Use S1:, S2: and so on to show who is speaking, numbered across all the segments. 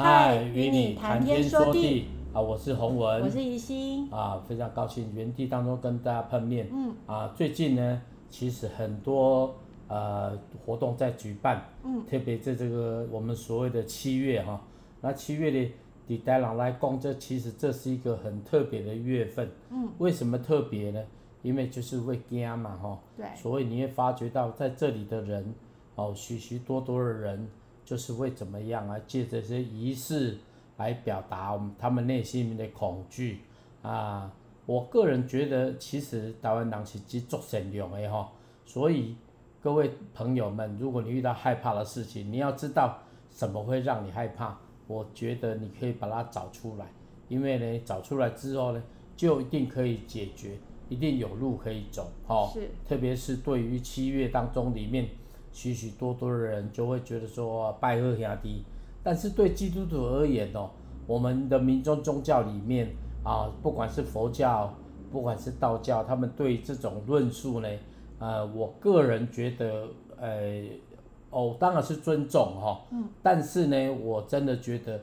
S1: 嗨，与你谈天说地。啊，我是洪文，
S2: 我是怡心
S1: 啊，非常高兴原地当中跟大家碰面。
S2: 嗯。
S1: 啊，最近呢，其实很多呃活动在举办，
S2: 嗯，
S1: 特别在这个我们所谓的七月哈，那七月的对台人来讲，这其实这是一个很特别的月份。
S2: 嗯，
S1: 为什么特别呢？因为就是会惊嘛哈，
S2: 对，
S1: 所以你会发觉到在这里的人，哦，许许多多的人。就是会怎么样啊？借这些仪式来表达他们内心里面的恐惧啊！我个人觉得，其实台湾人是极足善良的哈。所以各位朋友们，如果你遇到害怕的事情，你要知道什么会让你害怕。我觉得你可以把它找出来，因为呢，找出来之后呢，就一定可以解决，一定有路可以走哈。
S2: 是。
S1: 特别是对于七月当中里面。许许多多的人就会觉得说拜二兄弟，但是对基督徒而言哦，我们的民众宗教里面啊，不管是佛教，不管是道教，他们对这种论述呢，呃，我个人觉得，呃，哦，当然是尊重哈，嗯，但是呢，我真的觉得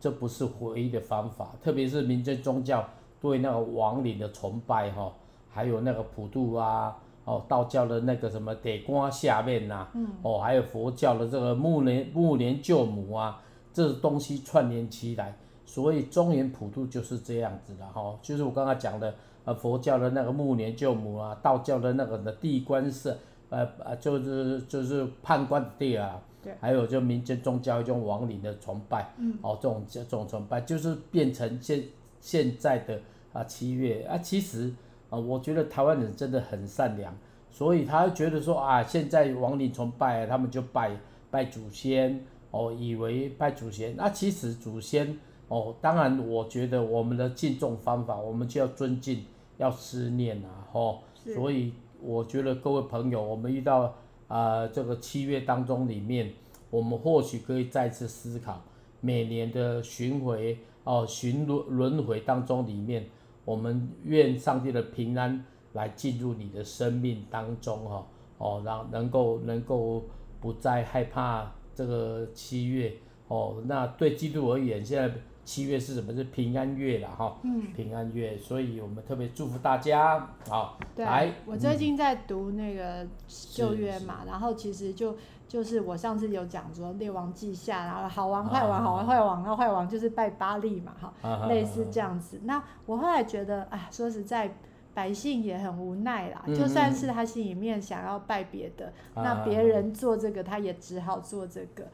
S1: 这不是唯一的方法，特别是民间宗教对那个亡灵的崇拜哈，还有那个普渡啊。哦，道教的那个什么地瓜下面呐、啊，嗯，哦，还有佛教的这个木莲木莲救母啊，这东西串联起来，所以中原普渡就是这样子的哈、哦，就是我刚刚讲的，呃，佛教的那个木莲救母啊，道教的那个的地官是，呃呃，就是就是判官的地啊，
S2: 对，
S1: 还有就民间宗教一种亡灵的崇拜，嗯，哦，这种这种崇拜就是变成现现在的啊七月啊，其实。啊，我觉得台湾人真的很善良，所以他觉得说啊，现在亡灵崇拜，他们就拜拜祖先，哦，以为拜祖先，那其实祖先，哦，当然，我觉得我们的敬重方法，我们就要尊敬，要思念啊，吼，所以我觉得各位朋友，我们遇到啊、呃、这个七月当中里面，我们或许可以再次思考，每年的巡回哦，巡轮轮回当中里面。我们愿上帝的平安来进入你的生命当中，哈，哦，让能够能够不再害怕这个七月，哦，那对基督而言，现在七月是什么？是平安月了，哈，嗯，平安月，所以我们特别祝福大家，好，
S2: 对，
S1: 来，
S2: 我最近在读那个旧约嘛，然后其实就。就是我上次有讲说列王记下，然后好王坏王，好王坏王，然后坏王就是拜巴利嘛，哈，类似这样子。那我后来觉得，哎，说实在，百姓也很无奈啦。就算是他心里面想要拜别的，那别人做这个，他也只好做这个。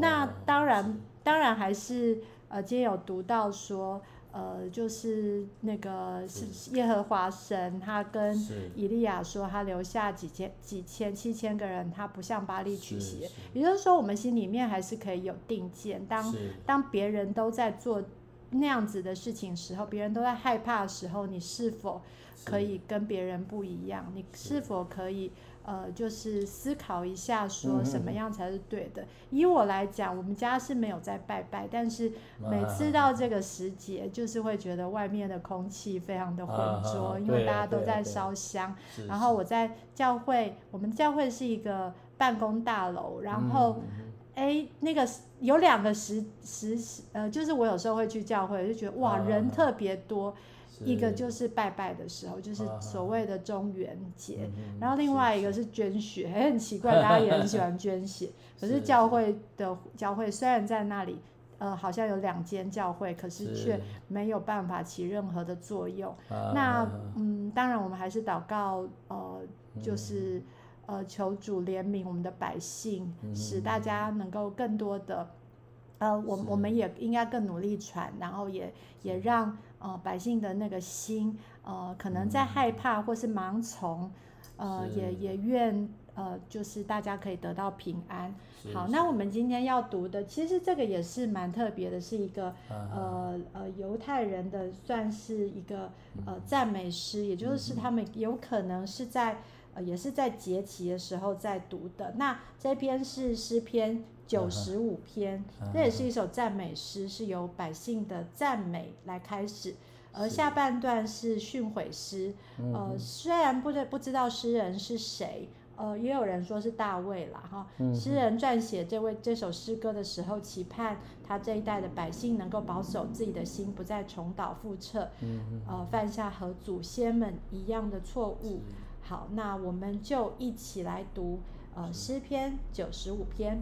S2: 那当然，当然还是呃，今天有读到说。呃，就是那个是耶和华神，他跟以利亚说，他留下几千、几千、七千个人，他不向巴力取邪。也就是说，我们心里面还是可以有定见。当当别人都在做那样子的事情时候，别人都在害怕的时候，你是否可以跟别人不一样？你是否可以？呃，就是思考一下，说什么样才是对的。嗯、以我来讲，我们家是没有在拜拜，但是每次到这个时节，就是会觉得外面的空气非常的浑浊，啊、因为大家都在烧香。然后我在教会，我们教会是一个办公大楼，然后，哎、嗯，那个有两个时时呃，就是我有时候会去教会，就觉得哇，人特别多。一个就是拜拜的时候，就是所谓的中元节，啊、然后另外一个是捐血，还很奇怪，大家也很喜欢捐血。可是教会的教会虽然在那里，呃，好像有两间教会，可是却没有办法起任何的作用。啊、那嗯，当然我们还是祷告，呃，就是呃求主怜悯我们的百姓，嗯、使大家能够更多的，呃，我我们也应该更努力传，然后也也让。呃，百姓的那个心，呃，可能在害怕或是盲从，嗯、呃，也也愿，呃，就是大家可以得到平安。好，那我们今天要读的，其实这个也是蛮特别的，是一个，啊、呃呃，犹太人的算是一个呃赞美诗，也就是他们有可能是在。呃，也是在节期的时候在读的。那这篇是诗篇九十五篇，这、uh. 也是一首赞美诗，是由百姓的赞美来开始。而下半段是训诲诗。Uh. 呃，虽然不不知道诗人是谁，呃，也有人说是大卫啦，哈。
S1: 嗯、
S2: 诗人撰写这位这首诗歌的时候，期盼他这一代的百姓能够保守自己的心，不再重蹈覆辙，
S1: 嗯、
S2: 呃，犯下和祖先们一样的错误。好，那我们就一起来读呃诗篇九十五篇。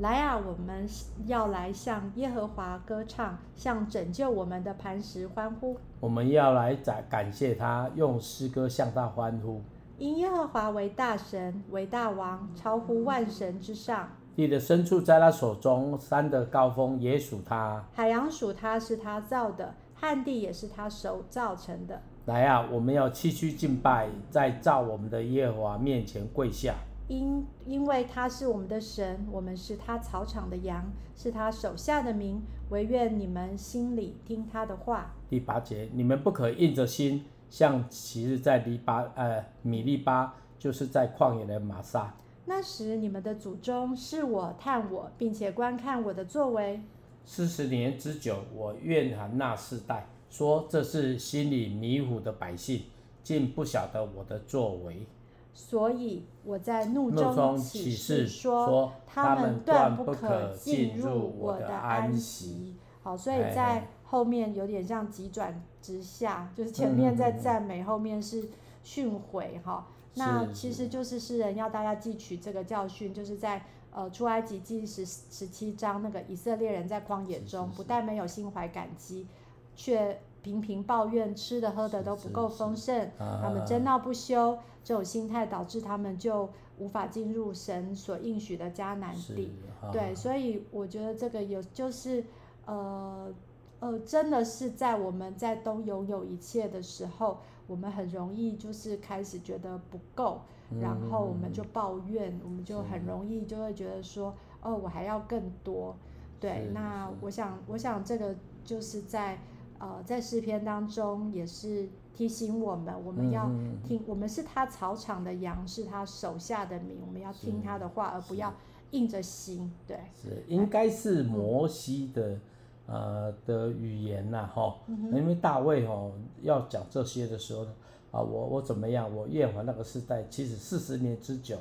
S2: 来啊，我们要来向耶和华歌唱，向拯救我们的磐石欢呼。
S1: 我们要来感感谢他，用诗歌向他欢呼。
S2: 因耶和华为大神，为大王，超乎万神之上。
S1: 地的深处在他手中，山的高峰也属他。
S2: 海洋属他，是他造的，旱地也是他手造成的。
S1: 来啊，我们要屈膝敬拜，在造我们的耶和华面前跪下。
S2: 因因为他是我们的神，我们是他草场的羊，是他手下的民。唯愿你们心里听他的话。
S1: 第八节，你们不可硬着心，像昔日在黎巴呃米利巴，就是在旷野的玛撒。
S2: 那时你们的祖宗是我探我，并且观看我的作为。
S1: 四十年之久，我怨恨那世代，说这是心里迷糊的百姓，竟不晓得我的作为。
S2: 所以我在怒中起誓说，他们断不可进入我的安息。好，所以在后面有点像急转直下，就是前面在赞美，后面是训诲哈。那其实就是诗人要大家汲取这个教训，就是在呃出埃及记十十七章，那个以色列人在旷野中，不但没有心怀感激，却频频抱怨吃的喝的都不够丰盛，他们争闹不休。这种心态导致他们就无法进入神所应许的迦南地，对，所以我觉得这个有就是，呃呃，真的是在我们在都拥有一切的时候，我们很容易就是开始觉得不够，然后我们就抱怨，我们就很容易就会觉得说，哦，我还要更多，对，那我想，我想这个就是在呃在诗篇当中也是。提醒我们，我们要听，嗯、我们是他草场的羊，是他手下的民，我们要听他的话，而不要硬着心。对，
S1: 是应该是摩西的、嗯、呃的语言呐，哈、嗯，因为大卫哦要讲这些的时候呢，啊，我我怎么样，我厌烦那个时代，其实四十年之久。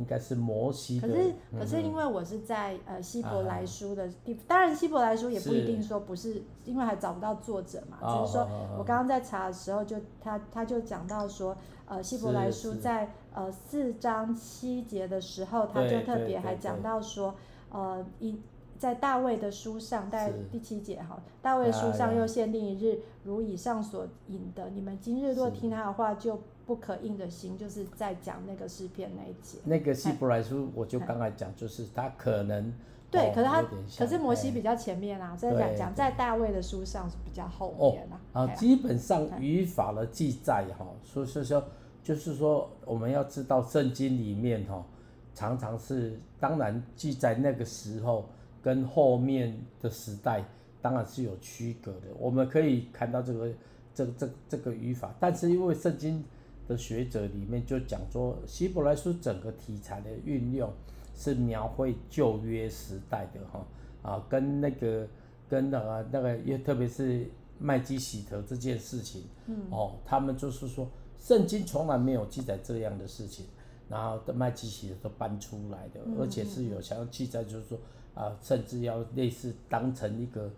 S1: 应该是摩西的。
S2: 可是，可是因为我是在呃希伯来书的地，当然希伯来书也不一定说不是，因为还找不到作者嘛。只是说我刚刚在查的时候，就他他就讲到说，呃希伯来书在呃四章七节的时候，他就特别还讲到说，呃一在大卫的书上，在第七节哈，大卫书上又限定一日，如以上所引的，你们今日若听他的话就。不可硬的心，就是在讲那个诗篇那一节。
S1: 那个希伯来书，我就刚才讲，就是他可能
S2: 对，可是他可是摩西比较前面啊，在讲讲在大卫的书上是比较后面啊。
S1: 啊，基本上语法的记载哈，所以说就是说我们要知道圣经里面哈，常常是当然记载那个时候跟后面的时代当然是有区隔的。我们可以看到这个这个这个这个语法，但是因为圣经。的学者里面就讲说，希伯来书整个题材的运用是描绘旧约时代的哈啊，跟那个跟那个那个，也特别是麦基洗德这件事情，嗯哦，他们就是说，圣经从来没有记载这样的事情，然后的麦基洗德都搬出来的，而且是有想要记载，就是说啊，甚至要类似当成一个。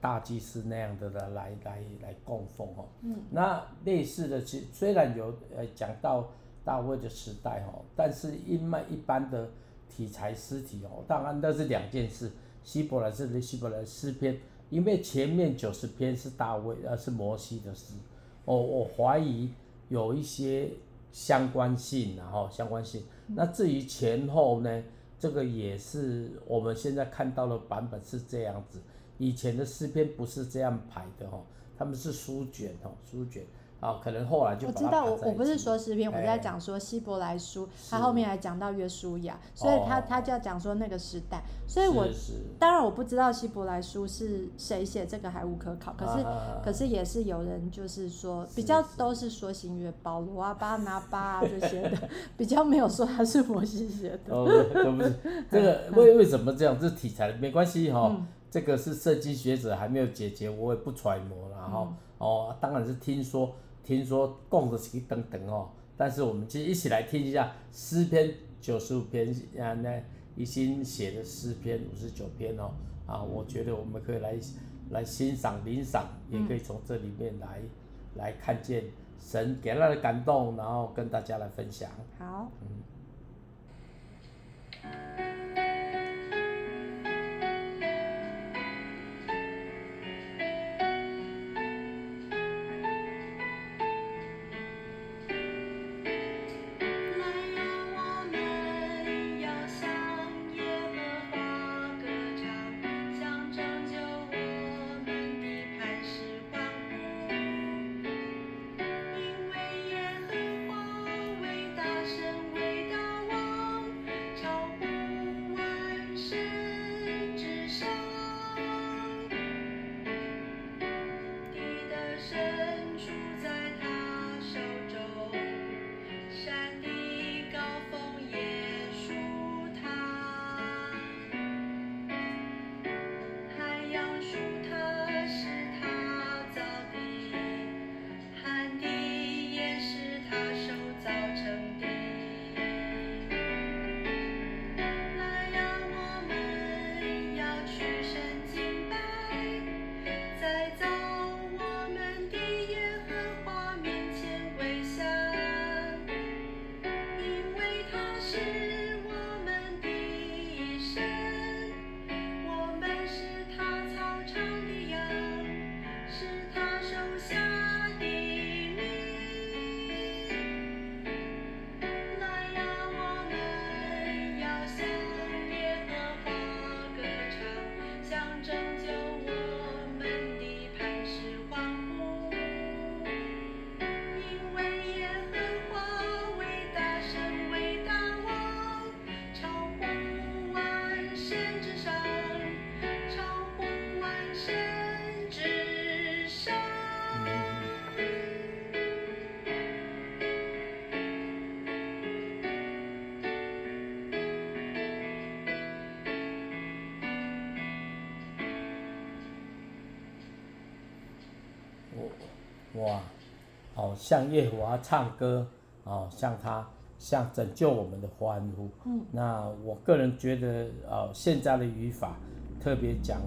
S1: 大祭司那样的来来来来供奉哦，嗯，那类似的，其虽然有呃讲到大卫的时代哦，但是因为一般的题材诗体哦，当然那是两件事。希伯来是希伯来诗篇，因为前面九十篇是大卫，而是摩西的诗，哦，我怀疑有一些相关性，然后相关性。那至于前后呢，这个也是我们现在看到的版本是这样子。以前的诗篇不是这样排的哦，他们是书卷哦，书卷啊，可能后来就。
S2: 我知道，我我不是说诗篇，我在讲说希伯来书，他后面还讲到约书亚，所以他他就要讲说那个时代，所以我当然我不知道希伯来书是谁写，这个还无可考，可是可是也是有人就是说比较都是说新约保罗啊、巴拿巴啊这些的，比较没有说他是摩西写的。
S1: 哦，不是，这个为为什么这样？这题材没关系哈。这个是圣经学者还没有解决，我也不揣摩了哈。嗯、哦，当然是听说，听说供的是等等哦，但是我们就一起来听一下诗篇九十五篇啊，那一心写的诗篇五十九篇哦，啊，我觉得我们可以来来欣赏、领赏，也可以从这里面来、嗯、来看见神给他的感动，然后跟大家来分享。
S2: 好，嗯。
S1: 哇，哦，向耶和华唱歌，哦，向他，向拯救我们的欢呼。嗯，那我个人觉得，哦，现在的语法特别讲，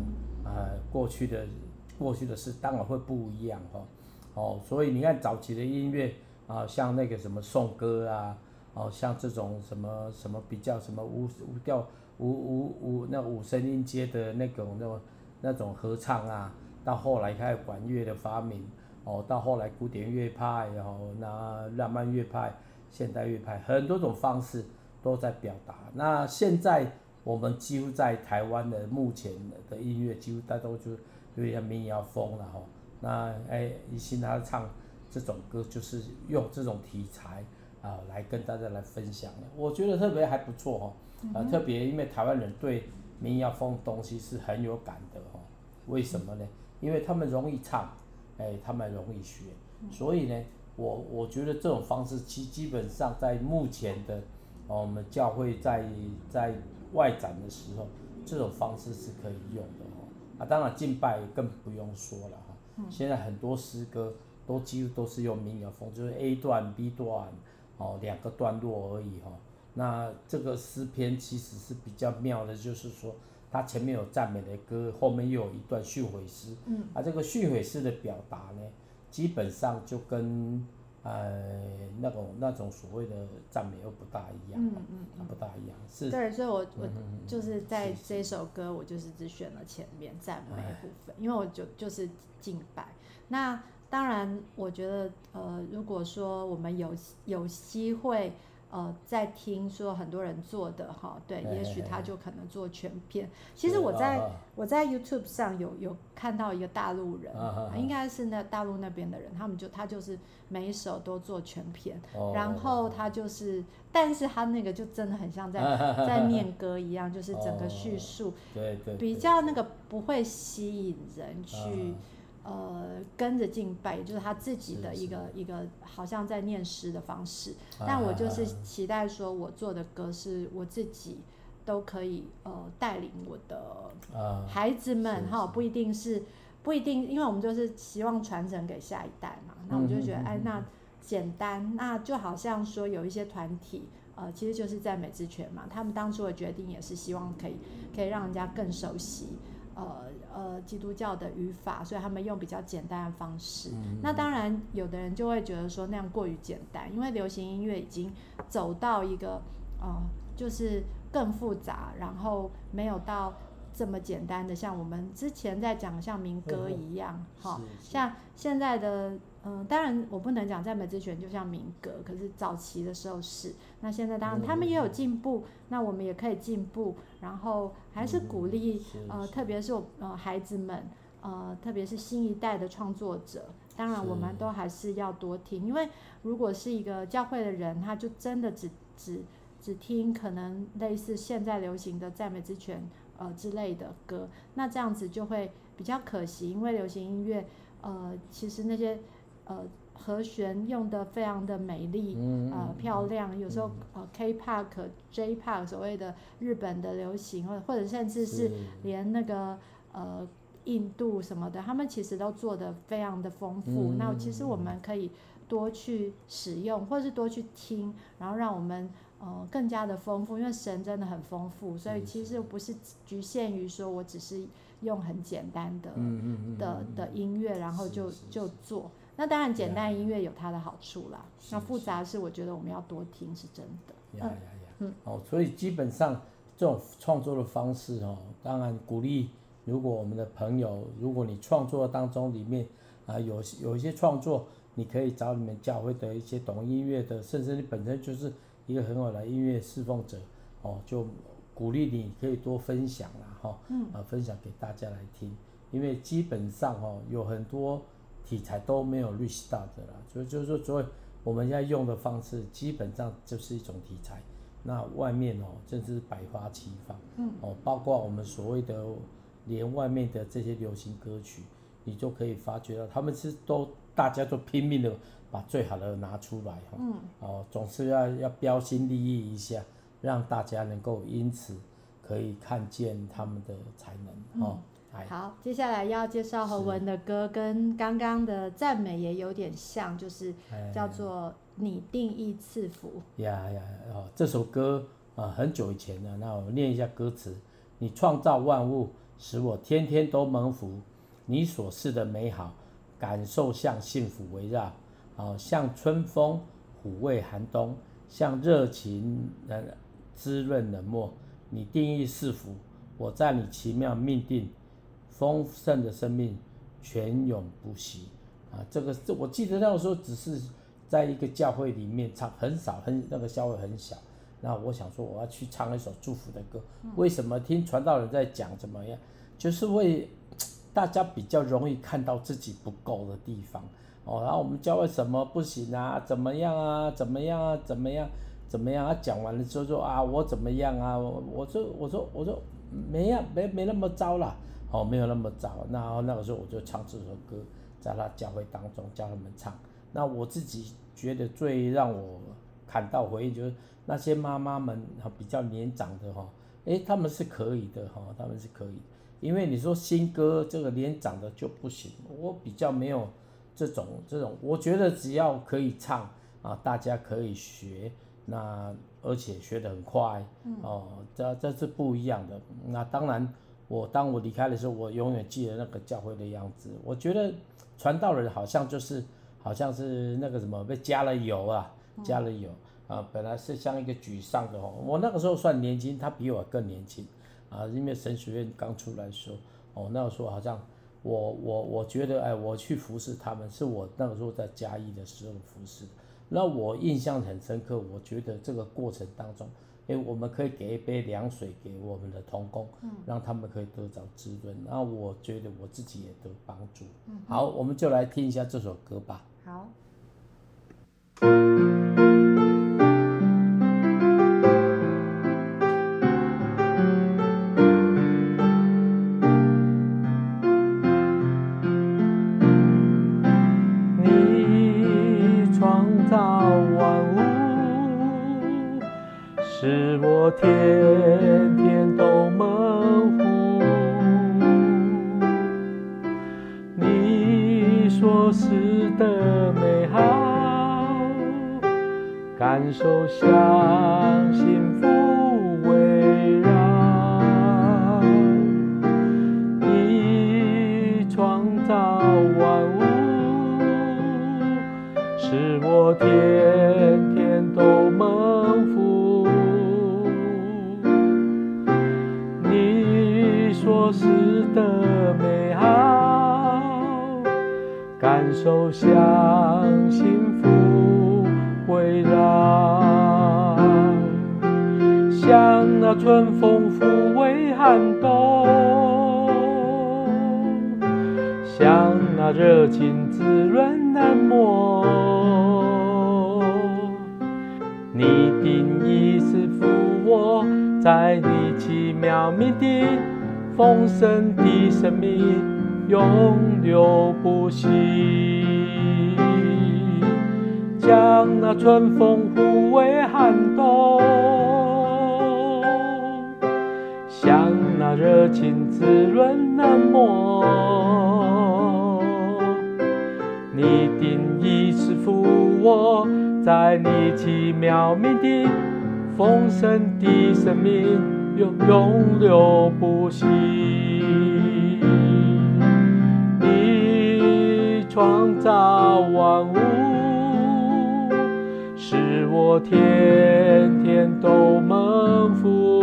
S1: 啊、呃，过去的，过去的事当然会不一样哦。哦，所以你看早期的音乐，啊、呃，像那个什么颂歌啊，哦，像这种什么什么比较什么无无调无无无那五声音阶的那种那种那种合唱啊，到后来开始管乐的发明。哦，到后来古典乐派，然后那浪漫乐派、现代乐派，很多种方式都在表达。那现在我们几乎在台湾的目前的音乐，几乎大都就有点民谣风了哈。那哎，一心他唱这种歌，就是用这种题材啊来跟大家来分享的，我觉得特别还不错哈。啊，特别因为台湾人对民谣风东西是很有感的哈。为什么呢？因为他们容易唱。哎，他们容易学，所以呢，我我觉得这种方式其基本上在目前的，哦，我们教会在在外展的时候，这种方式是可以用的哦。啊，当然敬拜更不用说了哈。现在很多诗歌都几乎都是用民谣风，就是 A 段 B 段哦两个段落而已哈。那这个诗篇其实是比较妙的，就是说。它前面有赞美的歌，后面又有一段训诲诗。嗯，啊，这个训诲诗的表达呢，基本上就跟呃那种那种所谓的赞美又不大一样。嗯嗯，嗯不大一样。是。
S2: 对，所以我我就是在这首歌，我就是只选了前面赞美部分，因为我就就是敬拜。那当然，我觉得呃，如果说我们有有机会。呃，在听说很多人做的哈，对，也许他就可能做全片。其实我在我在 YouTube 上有有看到一个大陆人，应该是那大陆那边的人，他们就他就是每一首都做全篇，然后他就是，但是他那个就真的很像在 在念歌一样，就是整个叙述，
S1: 对对，
S2: 比较那个不会吸引人去。呃，跟着敬拜，也就是他自己的一个一个，好像在念诗的方式。但我就是期待说，我做的歌是我自己都可以呃带领我的孩子们哈，不一定是不一定，因为我们就是希望传承给下一代嘛。那我就觉得，哎，那简单，那就好像说有一些团体，呃，其实就是赞美之泉嘛，他们当初的决定也是希望可以可以让人家更熟悉，呃呃，基督教的语法，所以他们用比较简单的方式。嗯、那当然，有的人就会觉得说那样过于简单，因为流行音乐已经走到一个呃，就是更复杂，然后没有到。这么简单的，像我们之前在讲像民歌一样，哈、哦，像现在的，嗯、呃，当然我不能讲赞美之泉就像民歌，可是早期的时候是，那现在当然他们也有进步，那我们也可以进步，然后还是鼓励，呃，特别是我呃孩子们，呃，特别是新一代的创作者，当然我们都还是要多听，因为如果是一个教会的人，他就真的只只只听可能类似现在流行的赞美之泉。呃之类的歌，那这样子就会比较可惜，因为流行音乐，呃，其实那些呃和弦用的非常的美丽，嗯、呃漂亮，有时候呃 K Park、J Park 所谓的日本的流行，或者或者甚至是连那个呃印度什么的，他们其实都做的非常的丰富。嗯、那其实我们可以多去使用，或者是多去听，然后让我们。呃，更加的丰富，因为神真的很丰富，所以其实不是局限于说我只是用很简单的、的的音乐，然后就就做。那当然，简单音乐有它的好处啦。那复杂是我觉得我们要多听，是真的。
S1: 呀呀呀！嗯，哦，所以基本上这种创作的方式哦，当然鼓励，如果我们的朋友，如果你创作当中里面啊有有一些创作，你可以找你们教会的一些懂音乐的，甚至你本身就是。一个很好的音乐侍奉者，哦，就鼓励你可以多分享啦，哈、哦，嗯，啊，分享给大家来听，因为基本上哦，有很多题材都没有 reach 到的啦，所以就是说，所以我们现在用的方式基本上就是一种题材，那外面哦，真是百花齐放，嗯，哦，包括我们所谓的连外面的这些流行歌曲，你就可以发觉到，他们是都大家都拼命的。把最好的拿出来哈，嗯、哦，总是要要标新立异一下，让大家能够因此可以看见他们的才能。哦。
S2: 嗯、好，接下来要介绍侯文的歌，跟刚刚的赞美也有点像，就是叫做你定义赐福。
S1: 呀呀哦，这首歌啊、呃、很久以前了，那我念一下歌词：你创造万物，使我天天都蒙福，你所示的美好，感受像幸福围绕。好像春风抚慰寒冬，像热情呃滋润冷漠。你定义赐福，我在你奇妙命定，丰盛的生命，泉涌不息。啊，这个这我记得那个时候只是在一个教会里面唱，很少，很那个教会很小。那我想说我要去唱一首祝福的歌，为什么听传道人在讲怎么样？就是为 大家比较容易看到自己不够的地方。哦，然后我们教会什么不行啊？怎么样啊？怎么样啊？怎么样？怎么样啊？讲完了之后说啊，我怎么样啊？我说我说我说没呀，没没那么糟啦。哦，没有那么早。然后那个时候我就唱这首歌，在他教会当中教他们唱。那我自己觉得最让我感到回忆就是那些妈妈们比较年长的哈，诶，他们是可以的哈，他们是可以。因为你说新歌这个年长的就不行，我比较没有。这种这种，我觉得只要可以唱啊，大家可以学，那而且学得很快，哦，这这是不一样的。那当然，我当我离开的时候，我永远记得那个教会的样子。我觉得传道人好像就是好像是那个什么被加了油啊，加了油啊，本来是像一个沮丧的哦。我那个时候算年轻，他比我更年轻啊，因为神学院刚出来的时候，哦，那个时候好像。我我我觉得，哎，我去服侍他们，是我那个时候在嘉义的时候服侍。那我印象很深刻，我觉得这个过程当中，哎，我们可以给一杯凉水给我们的童工，嗯，让他们可以得到滋润。那我觉得我自己也得帮助。嗯，好，我们就来听一下这首歌吧。
S2: 好。
S1: 天天都蒙福，你说是的美好，感受像幸福。像那热情滋润冷漠。你定意赐福我，在你奇妙命定，丰盛的生命永流不息。像那春风抚慰寒冬，像那热情滋润冷漠。你定义赐福我，在你奇妙命定，丰盛的生命永永流不息。你创造万物。使我天天都蒙福，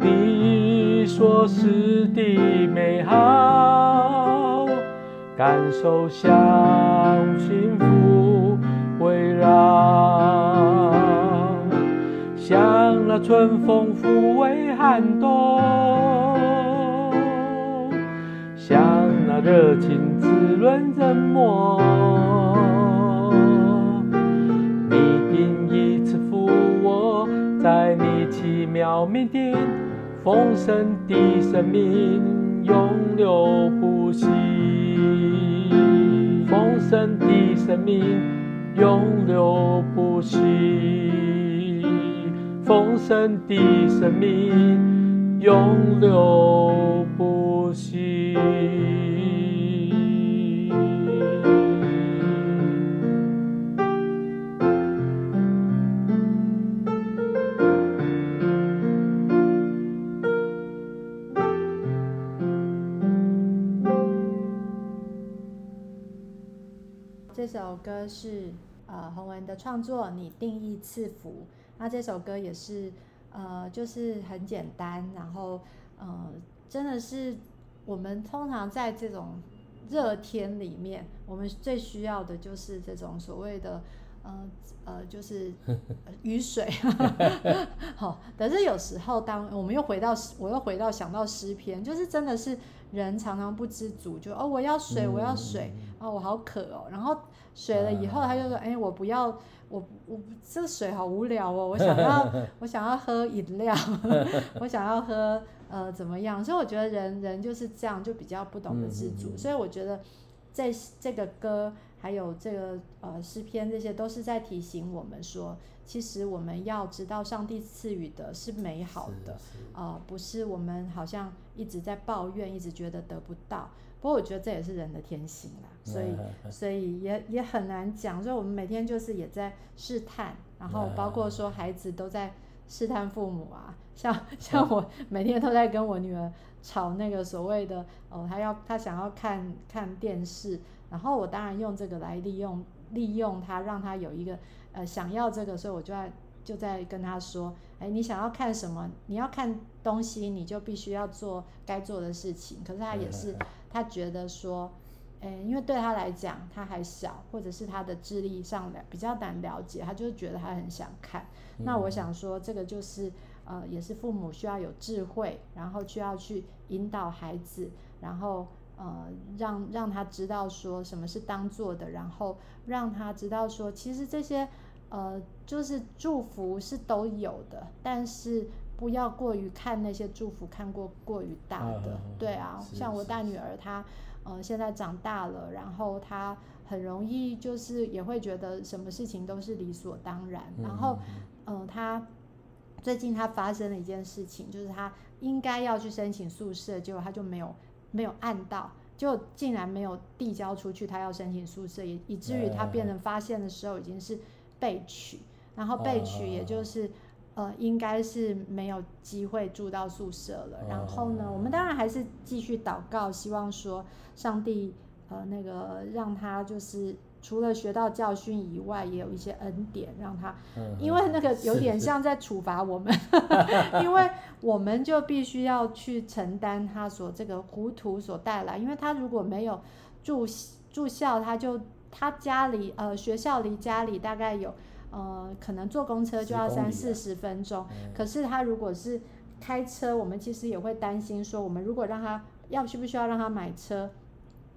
S1: 你所施的美好，感受像幸福围绕，像那春风抚慰寒冬，像那热情滋润冷漠。在你奇妙命定，丰盛的生命永流不息。神的生命永流不息。丰盛的生命永流不息。
S2: 这首歌是呃洪文的创作，你定义赐福。那这首歌也是呃就是很简单，然后呃真的是我们通常在这种热天里面，我们最需要的就是这种所谓的呃呃就是雨水。好，但是有时候当我们又回到我又回到想到诗篇，就是真的是人常常不知足，就哦我要水我要水哦我好渴哦，然后。水了以后，他就说：“哎，我不要，我我这个水好无聊哦，我想要 我想要喝饮料，我想要喝呃怎么样？所以我觉得人人就是这样，就比较不懂得知足。所以我觉得这这个歌还有这个呃诗篇，这些都是在提醒我们说，其实我们要知道上帝赐予的是美好的，呃，不是我们好像一直在抱怨，一直觉得得不到。”不过我觉得这也是人的天性啦，所以所以也也很难讲。所以我们每天就是也在试探，然后包括说孩子都在试探父母啊，像 像我每天都在跟我女儿吵那个所谓的哦，她要她想要看看电视，然后我当然用这个来利用利用她，让她有一个呃想要这个，所以我就在就在跟他说，哎，你想要看什么？你要看东西，你就必须要做该做的事情。可是他也是。他觉得说，哎，因为对他来讲，他还小，或者是他的智力上的比较难了解，他就觉得他很想看。嗯、那我想说，这个就是呃，也是父母需要有智慧，然后需要去引导孩子，然后呃，让让他知道说什么是当做的，然后让他知道说，其实这些呃，就是祝福是都有的，但是。不要过于看那些祝福，看过过于大的，啊对啊，像我大女儿她，呃，现在长大了，然后她很容易就是也会觉得什么事情都是理所当然，嗯、然后，呃，她最近她发生了一件事情，就是她应该要去申请宿舍，结果她就没有没有按到，就竟然没有递交出去，他要申请宿舍，也以至于他变成发现的时候已经是备取，然后被取也就是呃应该是没有机会住到宿舍了。然后呢，我们当然还是继续祷告，希望说上帝呃那个让他就是。除了学到教训以外，也有一些恩典让他，因为那个有点像在处罚我们，因为我们就必须要去承担他所这个糊涂所带来，因为他如果没有住住校，他就他家里呃学校离家里大概有呃可能坐公车就要三四十分钟，可是他如果是开车，我们其实也会担心说，我们如果让他要需不需要让他买车，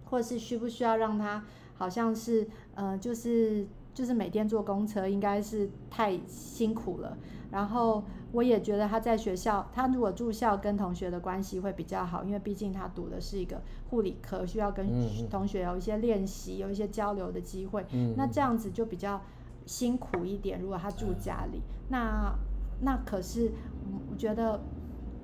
S2: 或是需不需要让他。好像是，呃，就是就是每天坐公车应该是太辛苦了。然后我也觉得他在学校，他如果住校跟同学的关系会比较好，因为毕竟他读的是一个护理科，需要跟同学有一些练习，有一些交流的机会。那这样子就比较辛苦一点。如果他住家里，那那可是我觉得，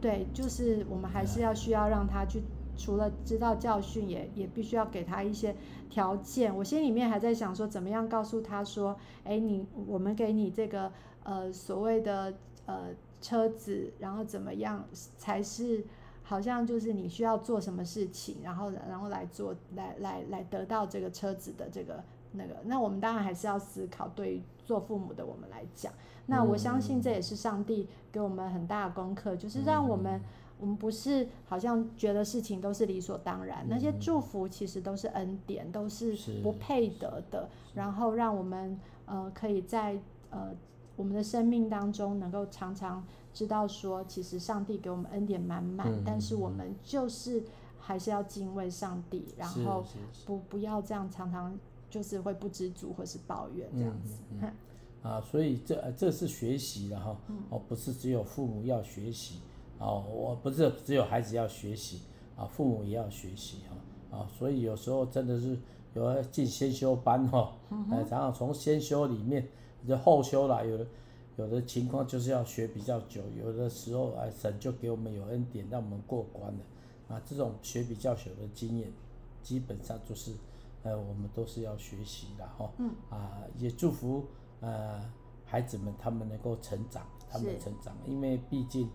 S2: 对，就是我们还是要需要让他去。除了知道教训也，也也必须要给他一些条件。我心里面还在想说，怎么样告诉他说，哎，你我们给你这个呃所谓的呃车子，然后怎么样才是好像就是你需要做什么事情，然后然后来做来来来得到这个车子的这个那个。那我们当然还是要思考，对于做父母的我们来讲，那我相信这也是上帝给我们很大的功课，就是让我们。我们不是好像觉得事情都是理所当然，那些祝福其实都是恩典，都是不配得的。然后让我们呃可以在呃我们的生命当中能够常常知道说，其实上帝给我们恩典满满，但是我们就是还是要敬畏上帝，然后不不要这样常常就是会不知足或是抱怨这样子。
S1: 啊，所以这这是学习的哈，哦，不是只有父母要学习。哦，我不是只有孩子要学习啊，父母也要学习哈啊，所以有时候真的是有要进先修班哈，哎，然后从先修里面就后修啦，有的有的情况就是要学比较久，有的时候哎，神就给我们有恩典让我们过关了。啊，这种学比较久的经验，基本上就是呃，我们都是要学习的哈，啊，也祝福呃孩子们他们能够成长，他们成长，因为毕竟。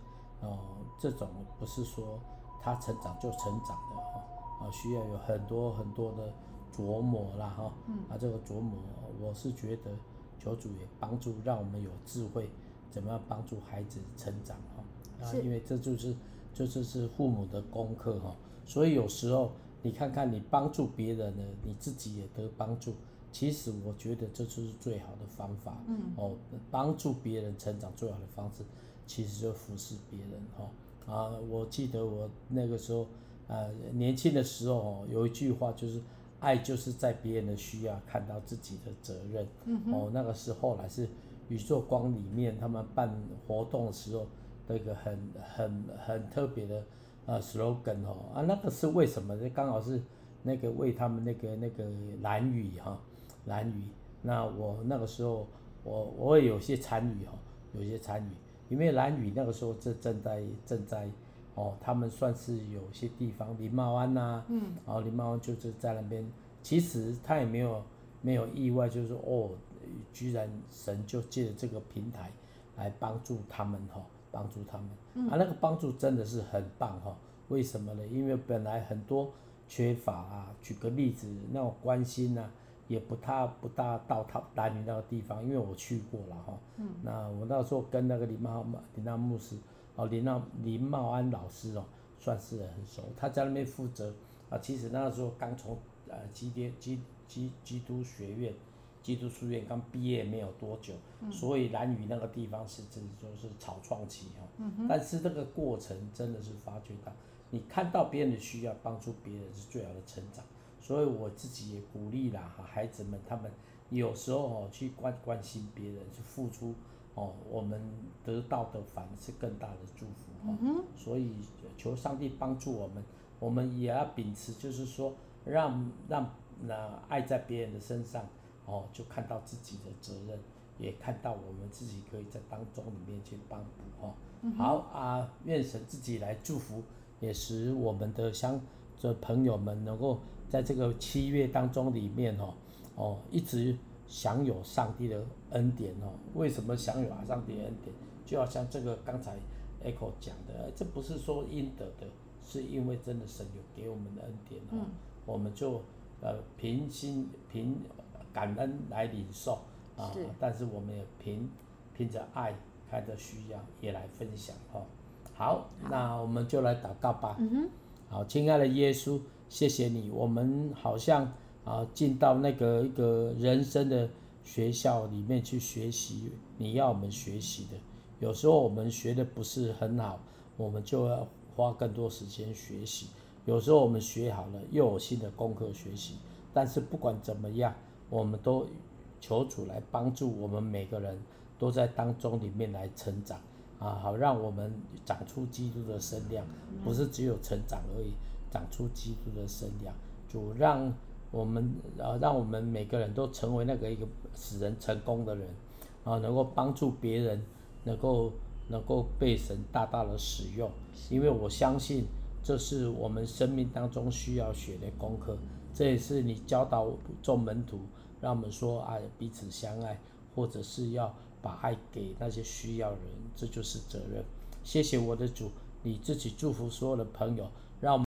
S1: 哦，这种不是说他成长就成长的哈，啊，需要有很多很多的琢磨啦哈，啊，这个琢磨，我是觉得求主也帮助，让我们有智慧，怎么样帮助孩子成长哈，啊，因为这就是这就是父母的功课哈，所以有时候你看看你帮助别人呢，你自己也得帮助，其实我觉得这就是最好的方法，嗯，哦，帮助别人成长最好的方式。其实就服侍别人哈啊！我记得我那个时候，呃，年轻的时候有一句话就是“爱就是在别人的需要看到自己的责任”。嗯哦，那个是后来是宇宙光里面他们办活动的时候的一个很很很特别的呃 slogan 哦啊，那个是为什么？就刚好是那个为他们那个那个蓝雨哈蓝雨。那我那个时候我我也有些参与哈，有些参与。因为蓝雨那个时候正正在正在哦，他们算是有些地方林茂安呐、啊，嗯，然后林茂安就是在那边，其实他也没有没有意外，就是说哦，居然神就借着这个平台来帮助他们哈，帮助他们，嗯、啊，那个帮助真的是很棒哈，为什么呢？因为本来很多缺乏啊，举个例子，那种关心呐、啊。也不大不大到他兰屿那个地方，因为我去过了哈。嗯。那我那时候跟那个林茂林茂牧师哦，林茂林茂安老师哦，算是很熟。他在那边负责啊。其实那个时候刚从呃基督基基基督学院、基督书院刚毕业没有多久，嗯、所以兰屿那个地方是真的就是草创期哈。嗯哼。但是这个过程真的是发觉到，你看到别人的需要，帮助别人是最好的成长。所以我自己也鼓励啦，孩子们他们有时候哦去关关心别人，去付出哦，我们得到的反而是更大的祝福哦。嗯、所以求上帝帮助我们，我们也要秉持，就是说让让那爱在别人的身上哦，就看到自己的责任，也看到我们自己可以在当中里面去帮补哦。嗯、好啊，愿神自己来祝福，也使我们的相。这朋友们能够在这个七月当中里面哦哦一直享有上帝的恩典哦。为什么享有上帝的恩典？就好像这个刚才 Echo 讲的，这不是说应得的，是因为真的神有给我们的恩典哦，嗯、我们就呃平心平感恩来领受啊，但是我们也凭凭着爱看着需要也来分享哦。好，好那我们就来祷告吧。嗯、哼好，亲爱的耶稣，谢谢你，我们好像啊进到那个一个人生的学校里面去学习你要我们学习的。有时候我们学的不是很好，我们就要花更多时间学习。有时候我们学好了，又有新的功课学习。但是不管怎么样，我们都求主来帮助我们每个人，都在当中里面来成长啊，好让我们长出基督的身量，不是只有成长而已，长出基督的身量。主让我们呃，让我们每个人都成为那个一个使人成功的人啊，能够帮助别人。能够能够被神大大的使用，因为我相信这是我们生命当中需要学的功课。这也是你教导众门徒，让我们说爱彼此相爱，或者是要把爱给那些需要的人，这就是责任。谢谢我的主，你自己祝福所有的朋友，让我们。